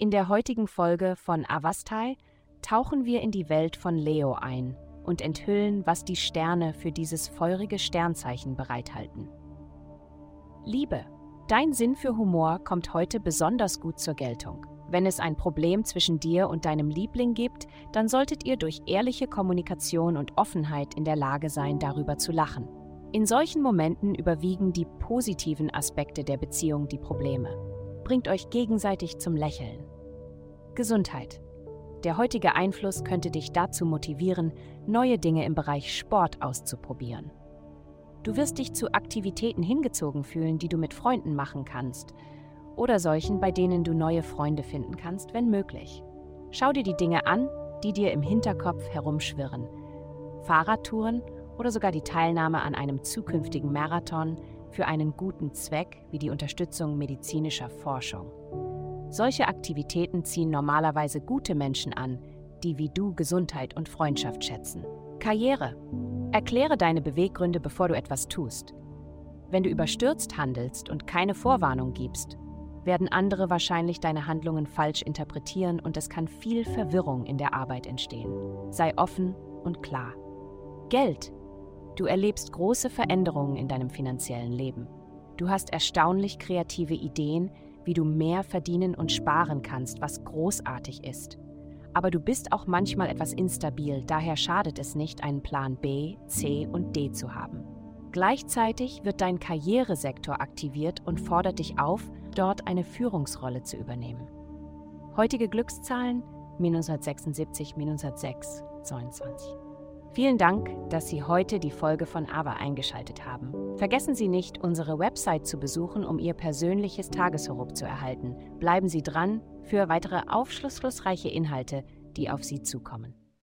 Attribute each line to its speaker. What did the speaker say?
Speaker 1: In der heutigen Folge von Avastai tauchen wir in die Welt von Leo ein und enthüllen, was die Sterne für dieses feurige Sternzeichen bereithalten. Liebe. Dein Sinn für Humor kommt heute besonders gut zur Geltung. Wenn es ein Problem zwischen dir und deinem Liebling gibt, dann solltet ihr durch ehrliche Kommunikation und Offenheit in der Lage sein, darüber zu lachen. In solchen Momenten überwiegen die positiven Aspekte der Beziehung die Probleme. Bringt euch gegenseitig zum Lächeln. Gesundheit. Der heutige Einfluss könnte dich dazu motivieren, neue Dinge im Bereich Sport auszuprobieren. Du wirst dich zu Aktivitäten hingezogen fühlen, die du mit Freunden machen kannst oder solchen, bei denen du neue Freunde finden kannst, wenn möglich. Schau dir die Dinge an, die dir im Hinterkopf herumschwirren. Fahrradtouren oder sogar die Teilnahme an einem zukünftigen Marathon für einen guten Zweck wie die Unterstützung medizinischer Forschung. Solche Aktivitäten ziehen normalerweise gute Menschen an, die wie du Gesundheit und Freundschaft schätzen. Karriere. Erkläre deine Beweggründe, bevor du etwas tust. Wenn du überstürzt handelst und keine Vorwarnung gibst, werden andere wahrscheinlich deine Handlungen falsch interpretieren und es kann viel Verwirrung in der Arbeit entstehen. Sei offen und klar. Geld. Du erlebst große Veränderungen in deinem finanziellen Leben. Du hast erstaunlich kreative Ideen, wie du mehr verdienen und sparen kannst, was großartig ist. Aber du bist auch manchmal etwas instabil, daher schadet es nicht, einen Plan B, C und D zu haben. Gleichzeitig wird dein Karrieresektor aktiviert und fordert dich auf, dort eine Führungsrolle zu übernehmen. Heutige Glückszahlen minus 176, minus 106, 22. Vielen Dank, dass Sie heute die Folge von AVA eingeschaltet haben. Vergessen Sie nicht, unsere Website zu besuchen, um Ihr persönliches Tageshoroskop zu erhalten. Bleiben Sie dran für weitere aufschlussreiche Inhalte, die auf Sie zukommen.